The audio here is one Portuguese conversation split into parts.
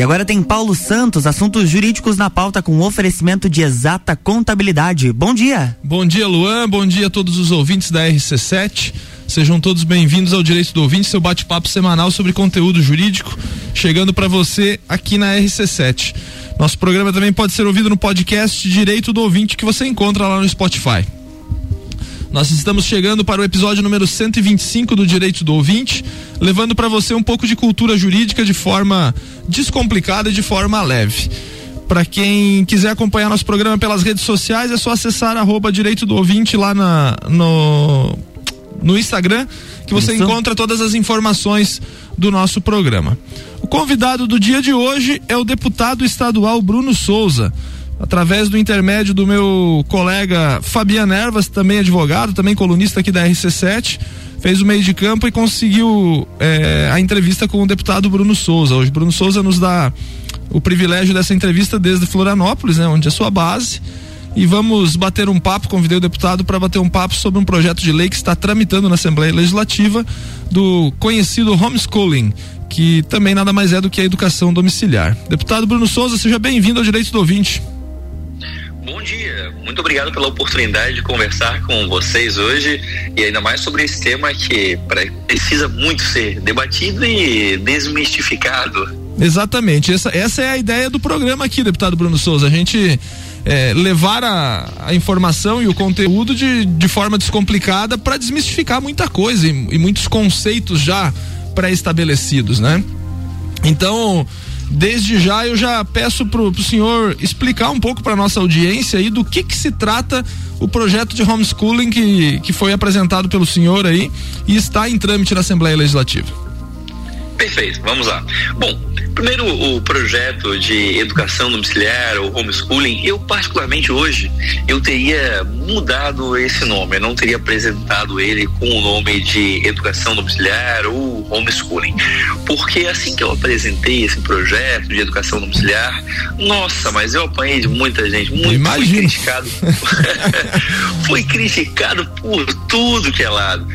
E agora tem Paulo Santos, assuntos jurídicos na pauta com oferecimento de exata contabilidade. Bom dia. Bom dia, Luan. Bom dia a todos os ouvintes da RC7. Sejam todos bem-vindos ao Direito do Ouvinte, seu bate-papo semanal sobre conteúdo jurídico, chegando para você aqui na RC7. Nosso programa também pode ser ouvido no podcast Direito do Ouvinte que você encontra lá no Spotify. Nós estamos chegando para o episódio número 125 do Direito do Ouvinte, levando para você um pouco de cultura jurídica de forma descomplicada e de forma leve. Para quem quiser acompanhar nosso programa pelas redes sociais, é só acessar arroba Direito do Ouvinte lá na, no no Instagram, que você Isso. encontra todas as informações do nosso programa. O convidado do dia de hoje é o deputado estadual Bruno Souza. Através do intermédio do meu colega Fabiano Ervas, também advogado, também colunista aqui da RC7, fez o meio de campo e conseguiu é, a entrevista com o deputado Bruno Souza. Hoje, Bruno Souza nos dá o privilégio dessa entrevista desde Florianópolis, né, onde é sua base e vamos bater um papo. Convidei o deputado para bater um papo sobre um projeto de lei que está tramitando na Assembleia Legislativa do conhecido homeschooling, que também nada mais é do que a educação domiciliar. Deputado Bruno Souza, seja bem-vindo ao Direito do Ouvinte. Bom dia, muito obrigado pela oportunidade de conversar com vocês hoje e ainda mais sobre esse tema que precisa muito ser debatido e desmistificado. Exatamente, essa, essa é a ideia do programa aqui, deputado Bruno Souza. A gente é, levar a, a, informação e o conteúdo de, de forma descomplicada para desmistificar muita coisa e, e muitos conceitos já pré-estabelecidos, né? Então, desde já eu já peço pro, pro senhor explicar um pouco para nossa audiência aí do que que se trata o projeto de homeschooling que, que foi apresentado pelo senhor aí e está em trâmite na Assembleia Legislativa. Perfeito, vamos lá. Bom, primeiro o projeto de educação domiciliar ou homeschooling, eu particularmente hoje eu teria mudado esse nome, eu não teria apresentado ele com o nome de educação domiciliar ou homeschooling, porque assim que eu apresentei esse projeto de educação domiciliar, nossa, mas eu apanhei de muita gente, muito fui criticado, fui criticado por tudo que é lado,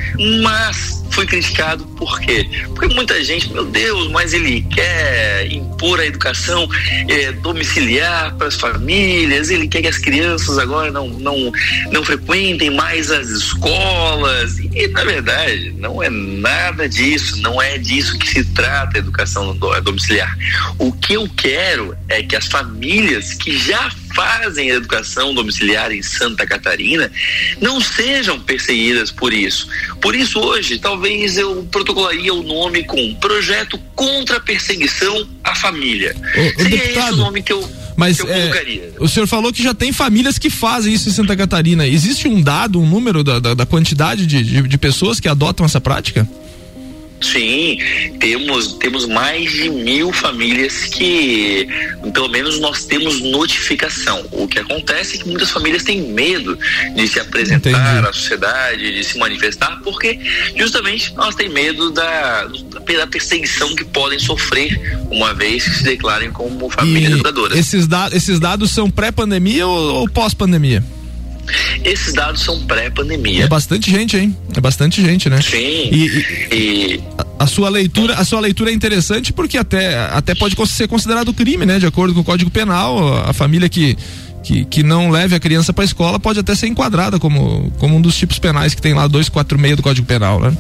mas foi criticado por quê? Porque muita gente, meu Deus, mas ele quer impor a educação é, domiciliar para as famílias, ele quer que as crianças agora não, não, não frequentem mais as escolas. E, na verdade, não é nada disso, não é disso que se trata a educação domiciliar. O que eu quero é que as famílias que já fazem educação domiciliar em Santa Catarina não sejam perseguidas por isso. Por isso, hoje, talvez eu protocolaria o nome com Projeto contra a Perseguição à Família. O, Seria deputado, esse o nome que eu. Mas é, o senhor falou que já tem famílias que fazem isso em Santa Catarina. Existe um dado, um número da, da, da quantidade de, de, de pessoas que adotam essa prática? Sim, temos, temos mais de mil famílias que, pelo menos, nós temos notificação. O que acontece é que muitas famílias têm medo de se apresentar Entendi. à sociedade, de se manifestar, porque justamente nós temos medo da, da perseguição que podem sofrer uma vez que se declarem como famílias educadoras. Esses, da, esses dados são pré-pandemia ou, ou pós-pandemia? Esses dados são pré-pandemia. É bastante gente, hein? É bastante gente, né? Sim. E, e, e... A, sua leitura, a sua leitura é interessante porque até, até pode ser considerado crime, né? De acordo com o Código Penal, a família que que, que não leve a criança para a escola pode até ser enquadrada como, como um dos tipos penais que tem lá 246 do Código Penal, né?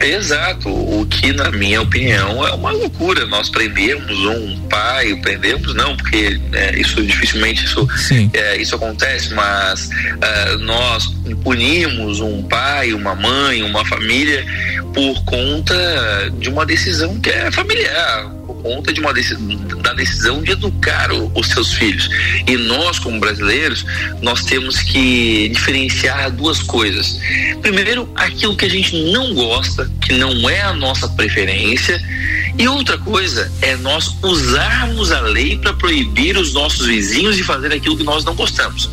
Exato, o que na minha opinião é uma loucura. Nós prendemos um pai, prendemos não, porque é, isso dificilmente isso, é, isso acontece, mas é, nós punimos um pai, uma mãe, uma família por conta de uma decisão que é familiar conta de uma da decisão de educar o, os seus filhos. E nós, como brasileiros, nós temos que diferenciar duas coisas. Primeiro, aquilo que a gente não gosta, que não é a nossa preferência, e outra coisa é nós usarmos a lei para proibir os nossos vizinhos de fazer aquilo que nós não gostamos.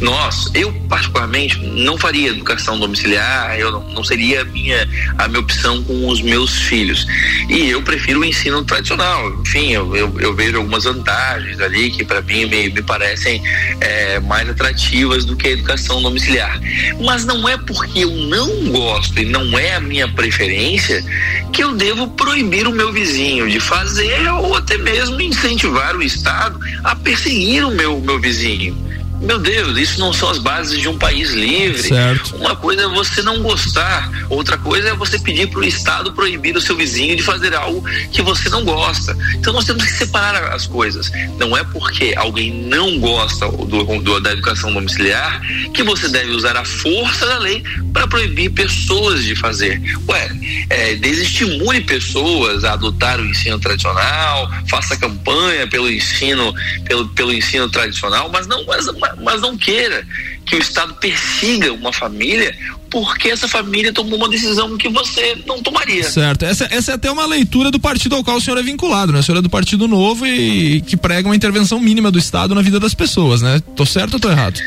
Nós, eu particularmente, não faria educação domiciliar, eu não, não seria a minha, a minha opção com os meus filhos. E eu prefiro o ensino tradicional. Enfim, eu, eu, eu vejo algumas vantagens ali que para mim me, me parecem é, mais atrativas do que a educação domiciliar. Mas não é porque eu não gosto e não é a minha preferência que eu devo proibir o meu vizinho de fazer ou até mesmo incentivar o Estado a perseguir o meu, meu vizinho. Meu Deus, isso não são as bases de um país livre. Certo. Uma coisa é você não gostar, outra coisa é você pedir para o Estado proibir o seu vizinho de fazer algo que você não gosta. Então nós temos que separar as coisas. Não é porque alguém não gosta do, do da educação domiciliar que você deve usar a força da lei para proibir pessoas de fazer. Ué, é, desestimule pessoas a adotar o ensino tradicional, faça campanha pelo ensino, pelo, pelo ensino tradicional, mas não, mas, mas não queira que o Estado persiga uma família porque essa família tomou uma decisão que você não tomaria. Certo. Essa, essa é até uma leitura do partido ao qual o senhor é vinculado, né? O senhor é do Partido Novo e que prega uma intervenção mínima do Estado na vida das pessoas, né? Tô certo ou tô errado?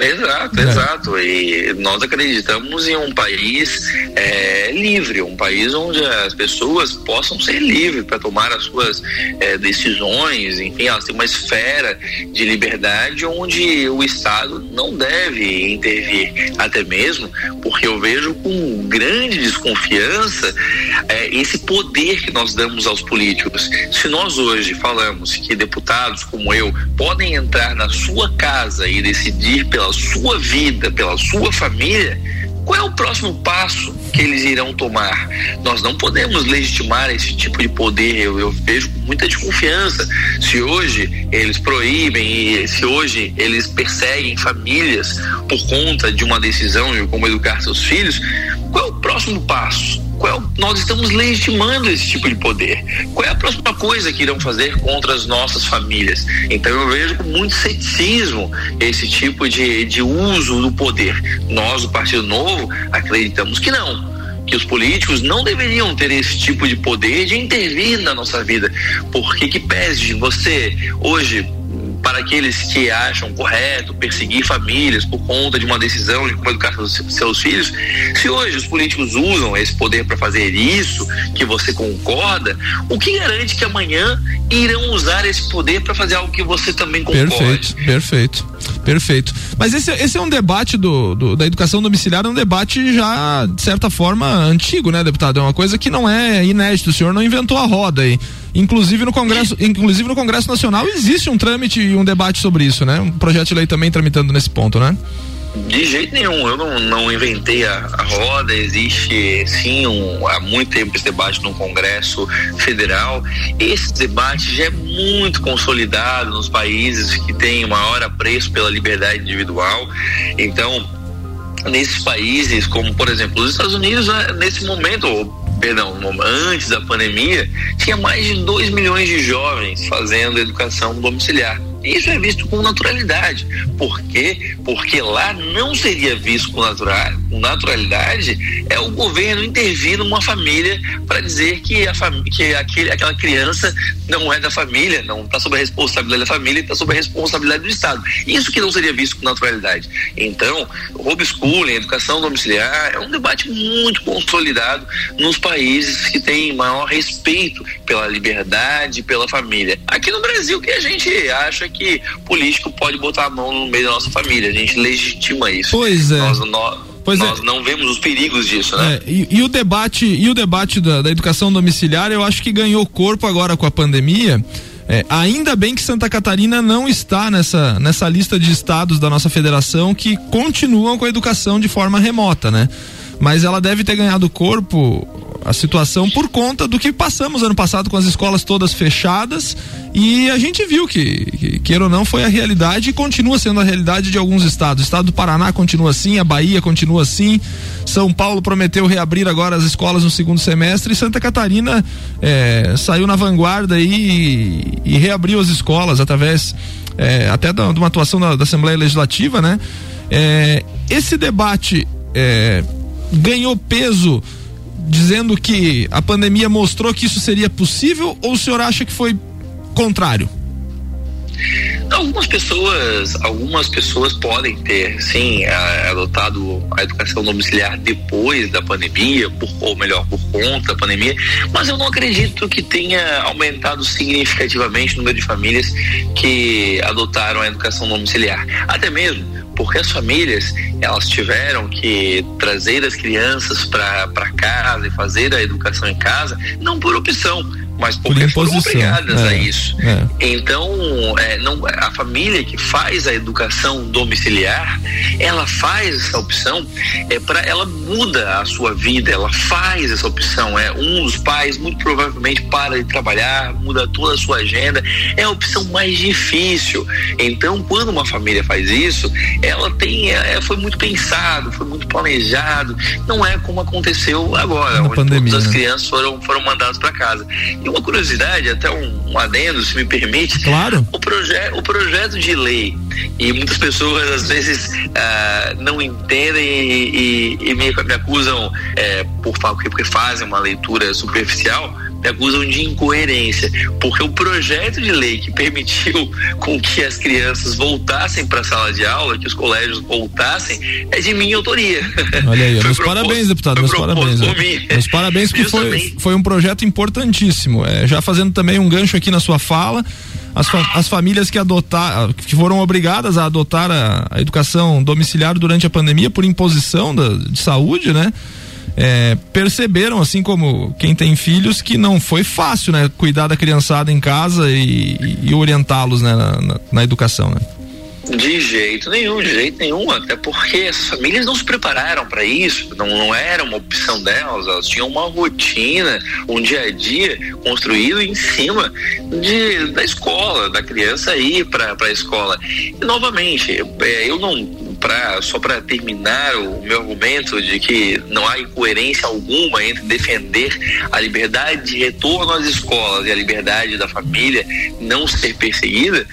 Exato, é. exato. E nós acreditamos em um país é, livre, um país onde as pessoas possam ser livres para tomar as suas é, decisões, enfim, elas têm uma esfera de liberdade onde o Estado não deve intervir, até mesmo porque eu vejo com grande desconfiança é, esse poder que nós damos aos políticos. Se nós hoje falamos que deputados como eu podem entrar na sua casa e decidir pela pela sua vida, pela sua família, qual é o próximo passo que eles irão tomar? Nós não podemos legitimar esse tipo de poder. Eu, eu, vejo com muita desconfiança. Se hoje eles proíbem e se hoje eles perseguem famílias por conta de uma decisão de como educar seus filhos, qual é o próximo passo? Qual é nós estamos legitimando esse tipo de poder. Qual é a próxima coisa que irão fazer contra as nossas famílias? Então eu vejo com muito ceticismo esse tipo de, de uso do poder. Nós, do Partido Novo, acreditamos que não que os políticos não deveriam ter esse tipo de poder de intervir na nossa vida, porque que pese você hoje para aqueles que acham correto perseguir famílias por conta de uma decisão de como educar seus filhos, se hoje os políticos usam esse poder para fazer isso, que você concorda, o que garante que amanhã irão usar esse poder para fazer algo que você também concorde? Perfeito, perfeito, perfeito. Mas esse, esse é um debate do, do, da educação domiciliar, é um debate já, de certa forma, antigo, né, deputado? É uma coisa que não é inédito, o senhor não inventou a roda aí. Inclusive no Congresso, inclusive no Congresso Nacional existe um trâmite e um debate sobre isso, né? Um projeto de lei também tramitando nesse ponto, né? De jeito nenhum, eu não, não inventei a, a roda, existe sim um, há muito tempo esse debate no Congresso Federal. Esse debate já é muito consolidado nos países que têm maior apreço pela liberdade individual. Então, nesses países, como por exemplo os Estados Unidos, né, nesse momento, perdão, antes da pandemia, tinha mais de 2 milhões de jovens fazendo educação domiciliar. Isso é visto com naturalidade. Por quê? Porque lá não seria visto com, natural, com naturalidade é o governo intervir numa família para dizer que, a que aquele, aquela criança não é da família, não está sob a responsabilidade da família, está sob a responsabilidade do Estado. Isso que não seria visto com naturalidade. Então, homeschooling, educação domiciliar, é um debate muito consolidado nos países que têm maior respeito pela liberdade, pela família. Aqui no Brasil, que a gente acha que político pode botar a mão no meio da nossa família. A gente legitima isso. Pois é. Nós, nós, Pois Nós é. não vemos os perigos disso, né? É, e, e, o debate, e o debate da, da, educação domiciliar, eu acho que ganhou corpo agora com a pandemia. É, ainda bem que Santa Catarina não está nessa, nessa lista de estados da nossa federação que continuam com a educação de forma remota, né? Mas ela deve ter ganhado corpo a situação por conta do que passamos ano passado com as escolas todas fechadas e a gente viu que, que queira ou não, foi a realidade e continua sendo a realidade de alguns estados. O estado do Paraná continua assim, a Bahia continua assim, São Paulo prometeu reabrir agora as escolas no segundo semestre e Santa Catarina é, saiu na vanguarda e, e, reabriu as escolas através é, até de uma atuação da, da, Assembleia Legislativa, né? É, esse debate ganhou peso dizendo que a pandemia mostrou que isso seria possível ou o senhor acha que foi contrário? Algumas pessoas, algumas pessoas podem ter, sim, adotado a educação domiciliar depois da pandemia, por, ou melhor, por conta da pandemia, mas eu não acredito que tenha aumentado significativamente o número de famílias que adotaram a educação domiciliar. Até mesmo porque as famílias elas tiveram que trazer as crianças para casa e fazer a educação em casa, não por opção, mas Por foram obrigadas é, a isso. É. Então, é, não, a família que faz a educação domiciliar, ela faz essa opção, é para ela muda a sua vida, ela faz essa opção. É um dos pais muito provavelmente para de trabalhar, muda toda a sua agenda, é a opção mais difícil. Então, quando uma família faz isso, ela tem, é, foi muito pensado, foi muito planejado. Não é como aconteceu agora, Na onde pandemia, todas as né? crianças foram foram mandadas para casa. E uma curiosidade, até um, um adendo, se me permite. Claro. O, proje o projeto de lei, e muitas pessoas às vezes ah, não entendem e, e, e me, me, acusam é, por porque fazem uma leitura superficial me acusam de incoerência, porque o projeto de lei que permitiu com que as crianças voltassem para a sala de aula, que os colégios voltassem, é de minha autoria. Olha aí, meus parabéns, deputado, meus parabéns. Meus parabéns, porque foi, foi um projeto importantíssimo. É, já fazendo também um gancho aqui na sua fala, as, fa as famílias que adotar, que foram obrigadas a adotar a, a educação domiciliar durante a pandemia por imposição da, de saúde, né? É, perceberam, assim como quem tem filhos, que não foi fácil, né? Cuidar da criançada em casa e, e orientá-los né, na, na, na educação, né? De jeito nenhum, de jeito nenhum, até porque as famílias não se prepararam para isso, não, não era uma opção delas, elas tinham uma rotina, um dia a dia construído em cima de, da escola, da criança ir para a escola. E novamente, é, eu não pra, só para terminar o meu argumento de que não há incoerência alguma entre defender a liberdade de retorno às escolas e a liberdade da família não ser perseguida,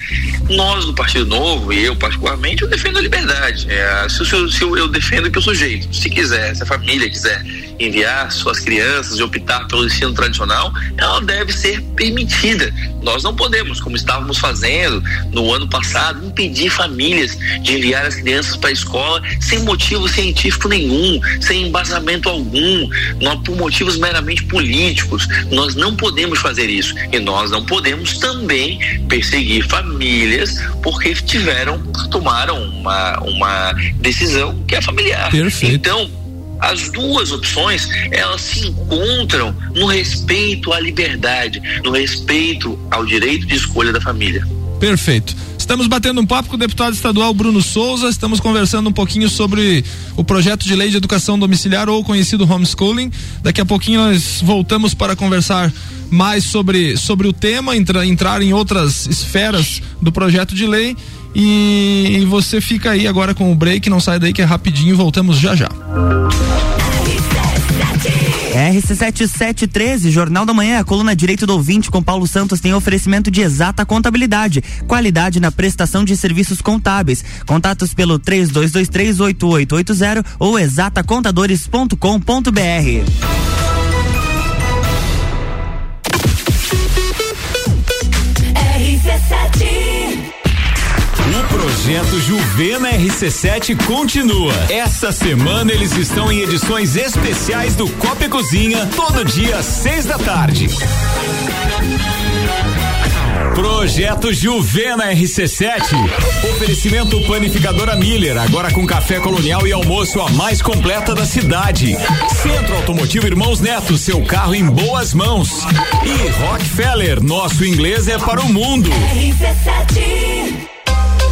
nós do Partido Novo, e eu particularmente, eu defendo a liberdade. É, se, se eu, eu defendo que o sujeito, se quiser, se a família quiser enviar suas crianças e optar pelo ensino tradicional, ela deve ser permitida. Nós não podemos, como estávamos fazendo no ano passado, impedir famílias de enviar as crianças para a escola sem motivo científico nenhum, sem embasamento algum, não, por motivos meramente políticos. Nós não podemos fazer isso. E nós não podemos também perseguir famílias porque tiveram, tomaram uma, uma decisão que é familiar. Perfeito. Então, as duas opções elas se encontram no respeito à liberdade, no respeito ao direito de escolha da família. Perfeito. Estamos batendo um papo com o deputado estadual Bruno Souza, estamos conversando um pouquinho sobre o projeto de lei de educação domiciliar ou conhecido homeschooling. Daqui a pouquinho nós voltamos para conversar mais sobre, sobre o tema, entra, entrar em outras esferas do projeto de lei. E, você fica aí agora com o break, não sai daí que é rapidinho, voltamos já já. RC7713, Jornal da Manhã, a coluna Direito do Ouvinte com Paulo Santos tem oferecimento de exata contabilidade, qualidade na prestação de serviços contábeis. Contatos pelo 32238880 ou exatacontadores.com.br. projeto Juvena RC7 continua. Essa semana eles estão em edições especiais do Copa e Cozinha, todo dia às seis da tarde. Projeto Juvena RC7. Oferecimento Panificadora Miller, agora com café colonial e almoço a mais completa da cidade. Centro Automotivo Irmãos Neto, seu carro em boas mãos. E Rockefeller, nosso inglês é para o mundo. RC7.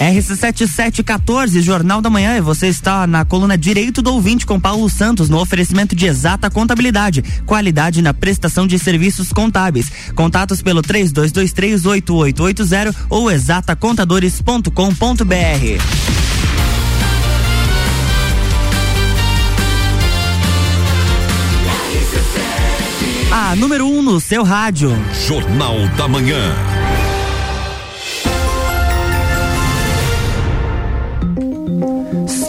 RC7714, Jornal da Manhã, e você está na coluna Direito do Ouvinte com Paulo Santos, no oferecimento de exata contabilidade, qualidade na prestação de serviços contábeis. Contatos pelo 32238880 ou exatacontadores.com.br. A número 1 um no seu rádio. Jornal da Manhã.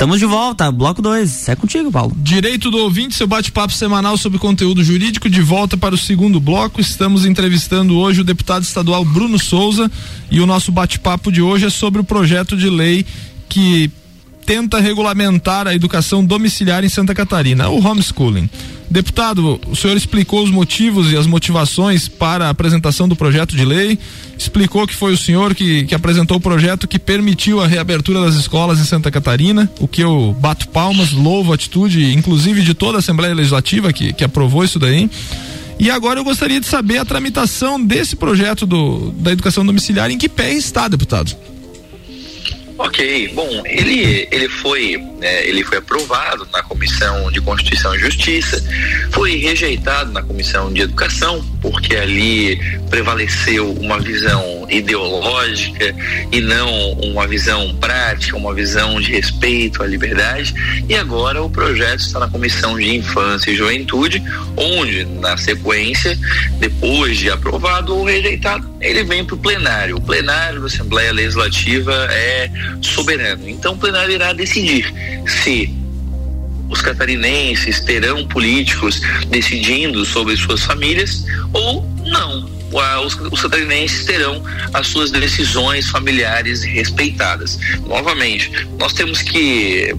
Estamos de volta, bloco 2. É contigo, Paulo. Direito do ouvinte, seu bate-papo semanal sobre conteúdo jurídico, de volta para o segundo bloco. Estamos entrevistando hoje o deputado estadual Bruno Souza e o nosso bate-papo de hoje é sobre o projeto de lei que tenta regulamentar a educação domiciliar em Santa Catarina, o homeschooling. Deputado, o senhor explicou os motivos e as motivações para a apresentação do projeto de lei, explicou que foi o senhor que, que apresentou o projeto que permitiu a reabertura das escolas em Santa Catarina, o que eu bato palmas, louvo a atitude, inclusive de toda a Assembleia Legislativa que, que aprovou isso daí. E agora eu gostaria de saber a tramitação desse projeto do, da educação domiciliar, em que pé está, deputado? Ok, bom, ele, ele foi né, ele foi aprovado na Comissão de Constituição e Justiça, foi rejeitado na Comissão de Educação, porque ali prevaleceu uma visão ideológica e não uma visão prática, uma visão de respeito à liberdade. E agora o projeto está na Comissão de Infância e Juventude, onde, na sequência, depois de aprovado ou rejeitado, ele vem para o plenário. O plenário da Assembleia Legislativa é soberano. Então o plenário irá decidir se os catarinenses terão políticos decidindo sobre suas famílias ou não. Os, os catarinenses terão as suas decisões familiares respeitadas. Novamente, nós temos que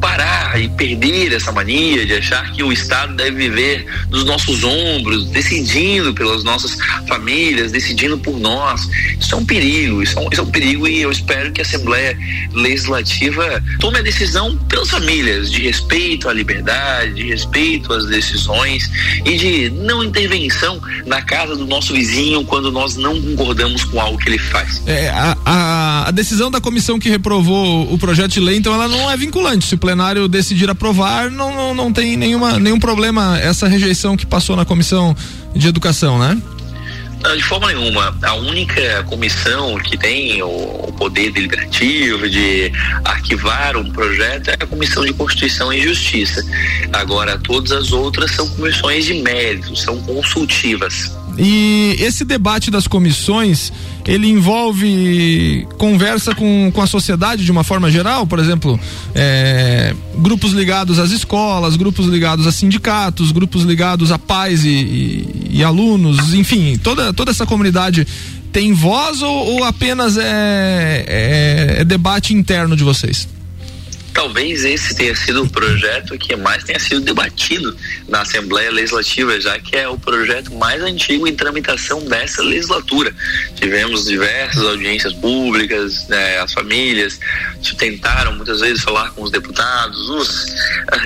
parar e perder essa mania de achar que o Estado deve viver nos nossos ombros, decidindo pelas nossas famílias, decidindo por nós. Isso é um perigo, isso é um, isso é um perigo e eu espero que a Assembleia Legislativa tome a decisão pelas famílias, de respeito à liberdade, de respeito às decisões e de não intervenção na casa do nosso vizinho quando nós não concordamos com algo que ele faz. É, a, a, a decisão da comissão que reprovou o projeto de lei, então, ela não é vinculante. Se o plenário decidir aprovar, não, não, não tem nenhuma, nenhum problema essa rejeição que passou na comissão de educação, né? De forma nenhuma. A única comissão que tem o, poder deliberativo de arquivar um projeto é a Comissão de Constituição e Justiça. Agora, todas as outras são comissões de mérito, são consultivas. E esse debate das comissões, ele envolve conversa com, com a sociedade de uma forma geral, por exemplo, é, grupos ligados às escolas, grupos ligados a sindicatos, grupos ligados a pais e, e, e alunos, enfim, toda, toda essa comunidade tem voz ou, ou apenas é, é, é debate interno de vocês? Talvez esse tenha sido o projeto que mais tenha sido debatido na Assembleia Legislativa, já que é o projeto mais antigo em tramitação dessa legislatura. Tivemos diversas audiências públicas, né, as famílias tentaram muitas vezes falar com os deputados, os,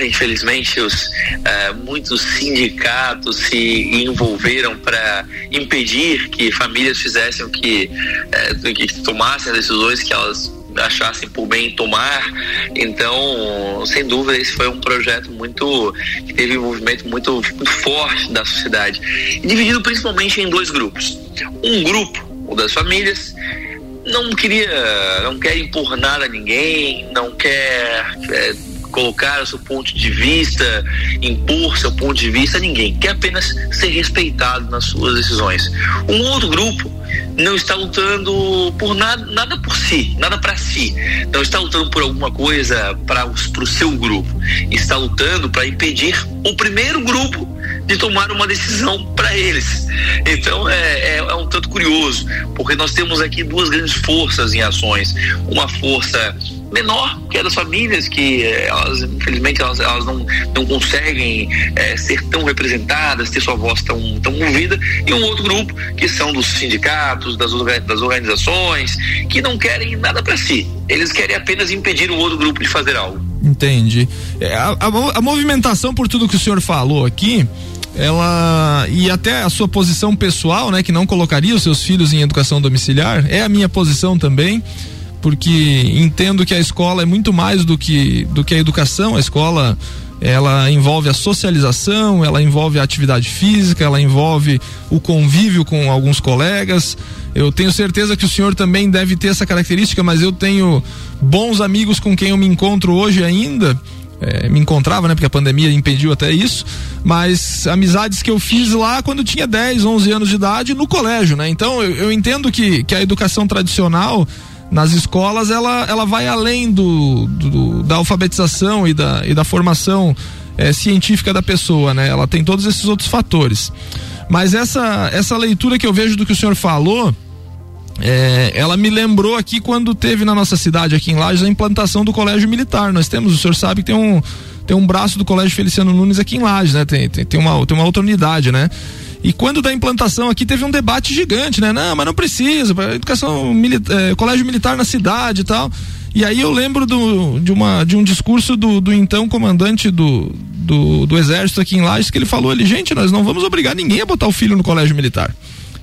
infelizmente, os uh, muitos sindicatos se envolveram para impedir que famílias fizessem o que, uh, que tomassem as decisões que elas achassem por bem tomar. Então, sem dúvida, esse foi um projeto muito que teve um movimento muito, muito forte da sociedade, dividido principalmente em dois grupos. Um grupo, o das famílias, não queria, não quer impor nada a ninguém, não quer é, colocar o seu ponto de vista, impor seu ponto de vista a ninguém, quer apenas ser respeitado nas suas decisões. Um outro grupo não está lutando por nada, nada por si, nada para si. Não está lutando por alguma coisa para o seu grupo. Está lutando para impedir o primeiro grupo de tomar uma decisão para eles. Então é, é, é, um tanto curioso, porque nós temos aqui duas grandes forças em ações. Uma força menor, que é das famílias, que eh, elas, infelizmente, elas, elas não, não conseguem é, ser tão representadas, ter sua voz tão, tão ouvida, e um outro grupo, que são dos sindicatos, das, das organizações, que não querem nada para si. Eles querem apenas impedir o outro grupo de fazer algo. Entendi. É, a, a, a movimentação, por tudo que o senhor falou aqui, ela e até a sua posição pessoal, né, que não colocaria os seus filhos em educação domiciliar, é a minha posição também porque entendo que a escola é muito mais do que, do que a educação. A escola ela envolve a socialização, ela envolve a atividade física, ela envolve o convívio com alguns colegas. Eu tenho certeza que o senhor também deve ter essa característica, mas eu tenho bons amigos com quem eu me encontro hoje ainda. É, me encontrava, né? Porque a pandemia impediu até isso, mas amizades que eu fiz lá quando tinha 10, 11 anos de idade no colégio, né? Então eu, eu entendo que, que a educação tradicional nas escolas ela, ela vai além do, do da alfabetização e da, e da formação é, científica da pessoa, né? Ela tem todos esses outros fatores. Mas essa, essa leitura que eu vejo do que o senhor falou, é, ela me lembrou aqui quando teve na nossa cidade, aqui em Lages, a implantação do colégio militar. Nós temos, o senhor sabe que tem um, tem um braço do colégio Feliciano Nunes aqui em Lages, né? Tem, tem, tem, uma, tem uma outra unidade, né? E quando da implantação aqui teve um debate gigante, né? Não, mas não precisa, educação é, colégio militar na cidade e tal. E aí eu lembro do, de, uma, de um discurso do, do então comandante do, do, do exército aqui em Lages que ele falou ali, gente, nós não vamos obrigar ninguém a botar o filho no colégio militar.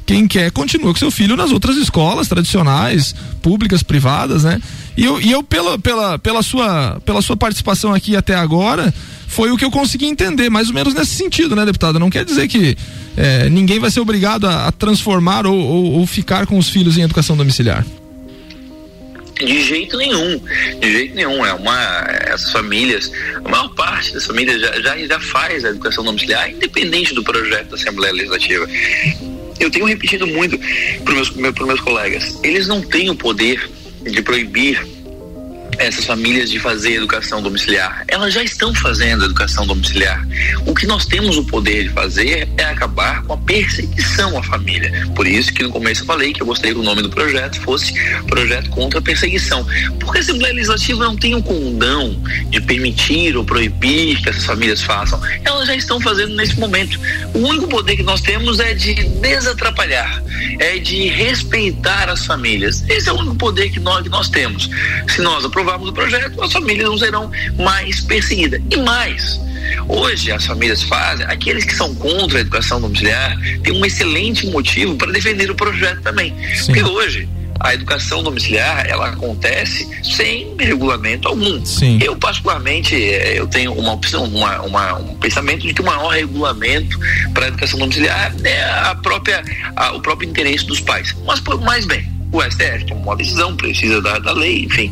Quem quer continua com seu filho nas outras escolas tradicionais, públicas, privadas, né? E eu, e eu pela, pela, pela, sua, pela sua participação aqui até agora, foi o que eu consegui entender, mais ou menos nesse sentido, né, deputada? Não quer dizer que é, ninguém vai ser obrigado a, a transformar ou, ou, ou ficar com os filhos em educação domiciliar. De jeito nenhum, de jeito nenhum. É uma, essas famílias, a maior parte das famílias já, já, já faz a educação domiciliar, independente do projeto da Assembleia Legislativa. Eu tenho repetido muito para os meus, meus colegas: eles não têm o poder de proibir essas famílias de fazer educação domiciliar. Elas já estão fazendo educação domiciliar. O que nós temos o poder de fazer é acabar com a perseguição à família. Por isso que no começo eu falei que eu gostaria que o nome do projeto fosse Projeto contra a Perseguição. Porque a Assembleia Legislativa não tem o condão de permitir ou proibir que essas famílias façam. Elas já estão fazendo nesse momento. O único poder que nós temos é de desatrapalhar, é de respeitar as famílias. Esse é o único poder que nós, que nós temos. Se nós aprovarmos aprovarmos o projeto, as famílias não serão mais perseguidas. E mais, Hoje as famílias fazem, aqueles que são contra a educação domiciliar têm um excelente motivo para defender o projeto também. Sim. Porque hoje a educação domiciliar ela acontece sem regulamento algum. Sim. Eu particularmente eh, eu tenho uma opção, uma, uma, um pensamento de que o maior regulamento para a educação domiciliar é a própria, a, o próprio interesse dos pais. Mas mais bem, o STF tomou uma decisão, precisa da, da lei, enfim.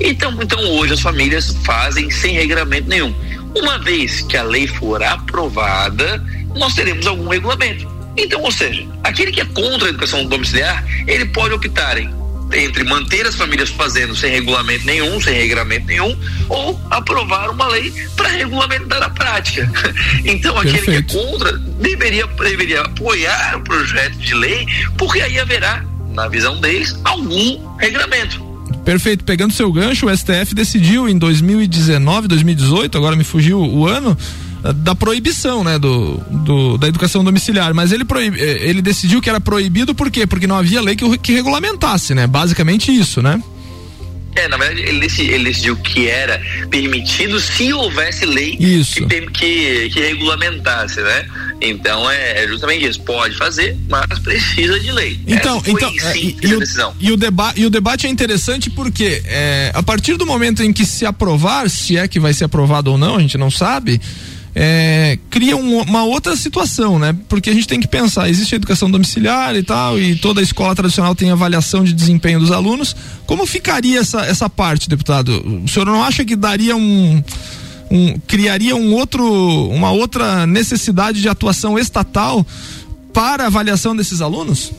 Então, então hoje as famílias fazem sem regramento nenhum. Uma vez que a lei for aprovada, nós teremos algum regulamento. Então, ou seja, aquele que é contra a educação domiciliar, ele pode optar em entre manter as famílias fazendo sem regulamento nenhum, sem regramento nenhum, ou aprovar uma lei para regulamentar a prática. Então, aquele Perfeito. que é contra deveria, deveria apoiar o projeto de lei, porque aí haverá na visão deles, algum regramento. Perfeito. Pegando seu gancho, o STF decidiu em 2019, 2018, agora me fugiu o ano, eh, da proibição, né, do, do, da educação domiciliar, mas ele proib, eh, ele decidiu que era proibido por quê? Porque não havia lei que, que regulamentasse, né? Basicamente isso, né? É, na verdade, ele decidiu, ele decidiu que era permitido se houvesse lei isso. Que, que, que regulamentasse, né? Então é, é, justamente isso, pode fazer, mas precisa de lei. Então, foi, então sim, é, e, o, e, o deba e o debate é interessante porque é, a partir do momento em que se aprovar, se é que vai ser aprovado ou não, a gente não sabe. É, cria um, uma outra situação, né? Porque a gente tem que pensar, existe a educação domiciliar e tal, e toda escola tradicional tem avaliação de desempenho dos alunos. Como ficaria essa, essa parte, deputado? O senhor não acha que daria um, um, criaria um outro, uma outra necessidade de atuação estatal para avaliação desses alunos?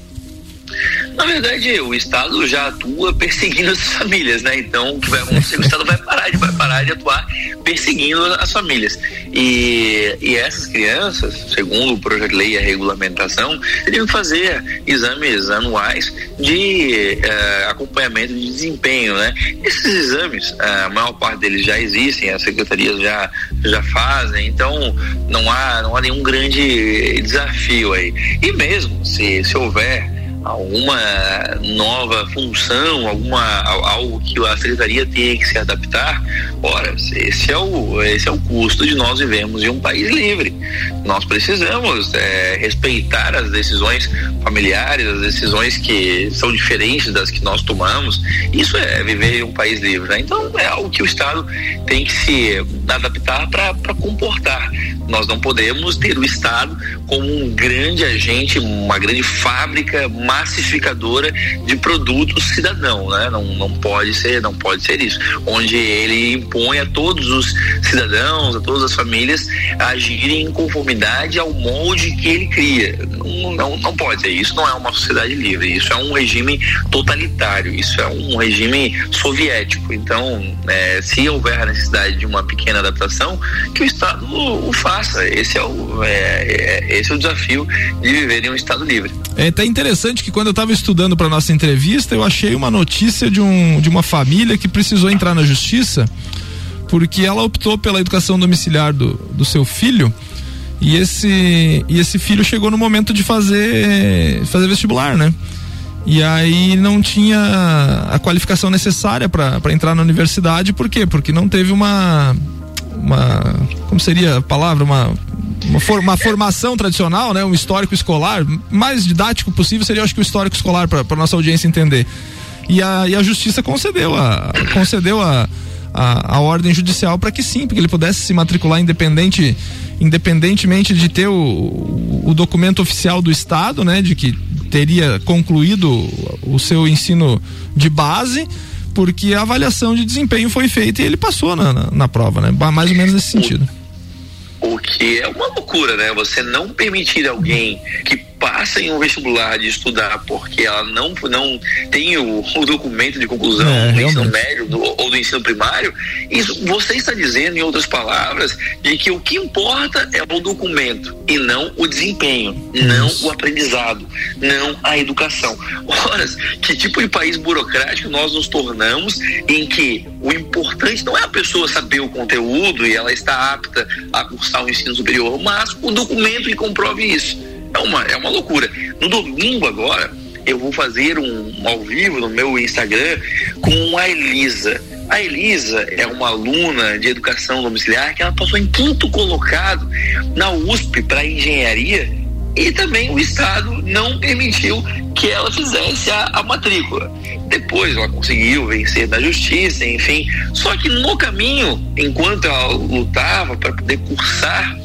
Na verdade, o Estado já atua perseguindo as famílias, né? Então, o vai acontecer? O Estado vai parar, de, parar de atuar perseguindo as famílias. E, e essas crianças, segundo o projeto de lei e a regulamentação, teriam que fazer exames anuais de uh, acompanhamento de desempenho, né? Esses exames, a maior parte deles já existem, as secretarias já, já fazem, então não há, não há nenhum grande desafio aí. E mesmo se, se houver alguma nova função, alguma algo que a secretaria tem que se adaptar, ora, esse é o esse é o custo de nós vivemos em um país livre. Nós precisamos é, respeitar as decisões familiares, as decisões que são diferentes das que nós tomamos. Isso é viver em um país livre. Né? Então é algo que o Estado tem que se adaptar para comportar. Nós não podemos ter o Estado como um grande agente, uma grande fábrica massificadora de produtos cidadão, né? Não, não pode ser, não pode ser isso, onde ele impõe a todos os cidadãos, a todas as famílias agirem em conformidade ao molde que ele cria. Não, não, não pode ser isso, não é uma sociedade livre, isso é um regime totalitário, isso é um regime soviético. Então, é, se houver a necessidade de uma pequena adaptação, que o Estado o, o faça. Esse é o, é, é, esse é o desafio de viver em um Estado livre. É até interessante que quando eu estava estudando para nossa entrevista, eu achei uma notícia de, um, de uma família que precisou entrar na justiça porque ela optou pela educação domiciliar do, do seu filho e esse, e esse filho chegou no momento de fazer, fazer vestibular, né? E aí não tinha a qualificação necessária para entrar na universidade, por quê? Porque não teve uma. uma como seria a palavra? Uma, uma, for, uma formação tradicional, né? Um histórico escolar. Mais didático possível seria, acho que, o histórico escolar para nossa audiência entender. E a, e a justiça concedeu a, concedeu a, a, a ordem judicial para que sim, porque ele pudesse se matricular independente independentemente de ter o, o documento oficial do Estado, né, de que teria concluído o seu ensino de base, porque a avaliação de desempenho foi feita e ele passou na, na, na prova, né? Mais ou menos nesse sentido. O que é uma loucura, né? Você não permitir alguém que passa em um vestibular de estudar porque ela não, não tem o, o documento de conclusão é, do ensino médio do, ou do ensino primário, isso você está dizendo, em outras palavras, de que o que importa é o documento e não o desempenho, isso. não o aprendizado, não a educação. Ora, que tipo de país burocrático nós nos tornamos em que o importante não é a pessoa saber o conteúdo e ela está apta a cursar o ensino superior, mas o documento que comprove isso. É uma, é uma loucura. No domingo agora, eu vou fazer um, ao vivo no meu Instagram com a Elisa. A Elisa é uma aluna de educação domiciliar que ela passou em quinto colocado na USP para engenharia e também o Estado não permitiu que ela fizesse a, a, matrícula. Depois ela conseguiu vencer na justiça, enfim. Só que no caminho, enquanto ela lutava para poder cursar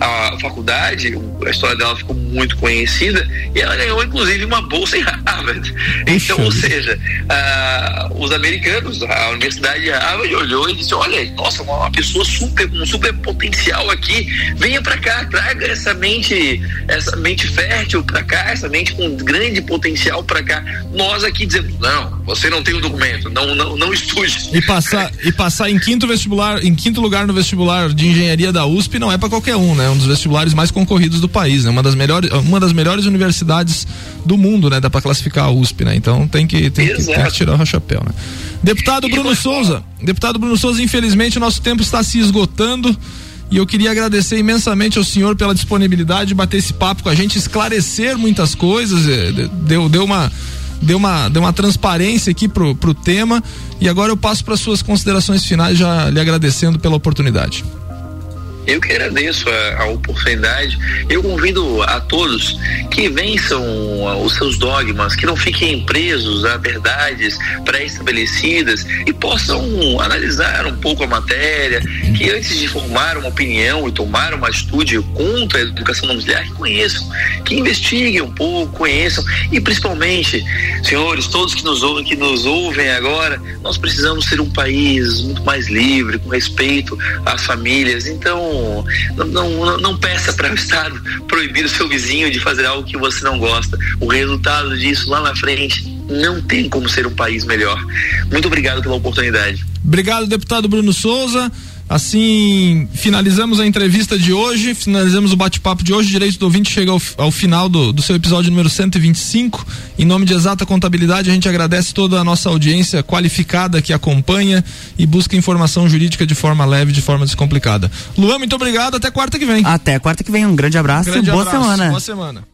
a faculdade, a história dela ficou muito conhecida e ela ganhou inclusive uma bolsa em Harvard. Então, ou seja, os americanos, a Universidade de Harvard olhou e disse: Olha, nossa, uma, uma pessoa super, um super potencial aqui, venha para cá, traga essa mente, essa mente fértil para cá, essa mente com grande potencial para cá. Nós aqui dizemos: Não, você não tem o um documento, não, não, não estude. E passar, e passar em quinto vestibular, em quinto lugar no vestibular de engenharia da USP não é para qualquer um, né? Um dos vestibulares mais concorridos do país, né? Uma das melhores, uma das melhores universidades do mundo, né? Dá para classificar a USP, né? Então tem que, tem, que, tem que tirar o chapéu, né? Deputado Bruno Souza, deputado Bruno Souza, infelizmente o nosso tempo está se esgotando. E eu queria agradecer imensamente ao senhor pela disponibilidade de bater esse papo com a gente, esclarecer muitas coisas, eh, deu, deu uma deu uma, deu uma transparência aqui pro, pro tema e agora eu passo para suas considerações finais já lhe agradecendo pela oportunidade. Eu que agradeço a, a, oportunidade. Eu convido a todos que vençam os seus dogmas, que não fiquem presos a verdades pré-estabelecidas e possam analisar um pouco a matéria, que antes de formar uma opinião e tomar uma atitude contra a educação domiciliar, que conheçam, que investiguem um pouco, conheçam e principalmente, senhores, todos que nos ouvem, que nos ouvem agora, nós precisamos ser um país muito mais livre, com respeito às famílias. Então, não, não, não peça para o Estado proibir o seu vizinho de fazer algo que você não gosta. O resultado disso lá na frente não tem como ser um país melhor. Muito obrigado pela oportunidade. Obrigado, deputado Bruno Souza. Assim, finalizamos a entrevista de hoje, finalizamos o bate-papo de hoje. Direito do ouvinte chega ao, ao final do, do, seu episódio número 125. Em nome de Exata Contabilidade, a gente agradece toda a nossa audiência qualificada que acompanha e busca informação jurídica de forma leve, de forma descomplicada. Luan, muito obrigado. Até quarta que vem. Até quarta que vem. Um grande abraço um grande e boa abraço, semana. Boa semana.